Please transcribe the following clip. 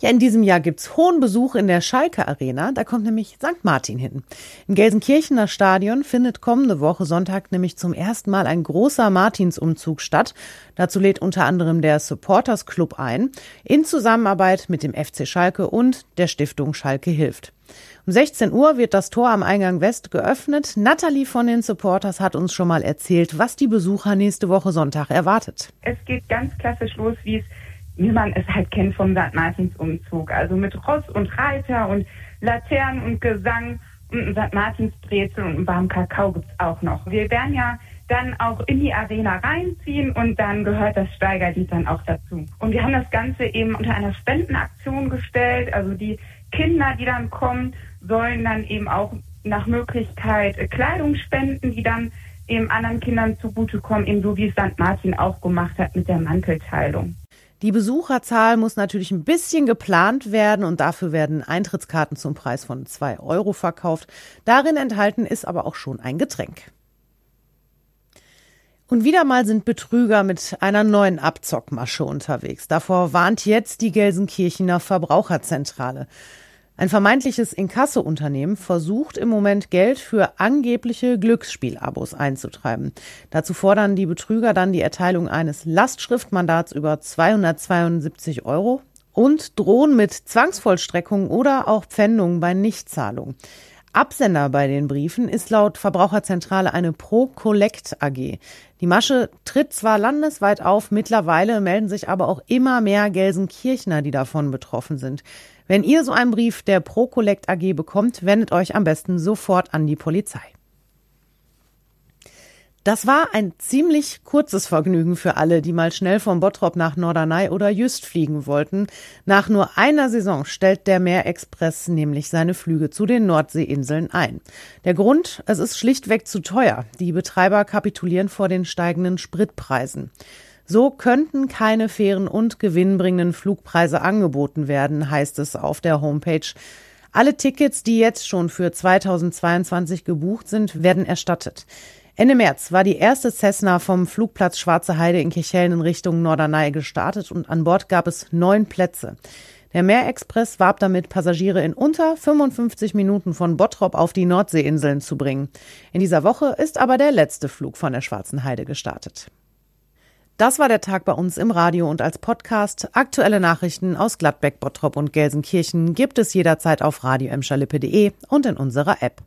Ja, in diesem Jahr gibt's hohen Besuch in der Schalke Arena. Da kommt nämlich St. Martin hin. Im Gelsenkirchener Stadion findet kommende Woche Sonntag nämlich zum ersten Mal ein großer Martinsumzug statt. Dazu lädt unter anderem der Supporters Club ein, in Zusammenarbeit mit dem FC Schalke und der Stiftung Schalke hilft. Um 16 Uhr wird das Tor am Eingang West geöffnet. Natalie von den Supporters hat uns schon mal erzählt, was die Besucher nächste Woche Sonntag erwartet. Es geht ganz klassisch los, wie es wie man es halt kennt vom St. Martins Umzug. Also mit Ross und Reiter und Laternen und Gesang und ein St. Martins Brezel und ein warmen Kakao gibt's auch noch. Wir werden ja dann auch in die Arena reinziehen und dann gehört das Steigerlied dann auch dazu. Und wir haben das Ganze eben unter einer Spendenaktion gestellt. Also die Kinder, die dann kommen, sollen dann eben auch nach Möglichkeit Kleidung spenden, die dann eben anderen Kindern zugutekommen, eben so wie es St. Martin auch gemacht hat mit der Mantelteilung. Die Besucherzahl muss natürlich ein bisschen geplant werden und dafür werden Eintrittskarten zum Preis von zwei Euro verkauft. Darin enthalten ist aber auch schon ein Getränk. Und wieder mal sind Betrüger mit einer neuen Abzockmasche unterwegs. Davor warnt jetzt die Gelsenkirchener Verbraucherzentrale. Ein vermeintliches Inkasso-Unternehmen versucht im Moment Geld für angebliche Glücksspielabos einzutreiben. Dazu fordern die Betrüger dann die Erteilung eines Lastschriftmandats über 272 Euro und drohen mit Zwangsvollstreckung oder auch Pfändung bei Nichtzahlung. Absender bei den Briefen ist laut Verbraucherzentrale eine Pro-Collect AG. Die Masche tritt zwar landesweit auf, mittlerweile melden sich aber auch immer mehr Gelsenkirchner, die davon betroffen sind. Wenn ihr so einen Brief der Pro-Collect AG bekommt, wendet euch am besten sofort an die Polizei. Das war ein ziemlich kurzes Vergnügen für alle, die mal schnell vom Bottrop nach Norderney oder Jüst fliegen wollten. Nach nur einer Saison stellt der Meerexpress nämlich seine Flüge zu den Nordseeinseln ein. Der Grund, es ist schlichtweg zu teuer. Die Betreiber kapitulieren vor den steigenden Spritpreisen. So könnten keine fairen und gewinnbringenden Flugpreise angeboten werden, heißt es auf der Homepage. Alle Tickets, die jetzt schon für 2022 gebucht sind, werden erstattet. Ende März war die erste Cessna vom Flugplatz Schwarze Heide in Kirchhellen in Richtung Norderney gestartet und an Bord gab es neun Plätze. Der Meerexpress warb damit, Passagiere in unter 55 Minuten von Bottrop auf die Nordseeinseln zu bringen. In dieser Woche ist aber der letzte Flug von der Schwarzen Heide gestartet. Das war der Tag bei uns im Radio und als Podcast. Aktuelle Nachrichten aus Gladbeck, Bottrop und Gelsenkirchen gibt es jederzeit auf radio und in unserer App.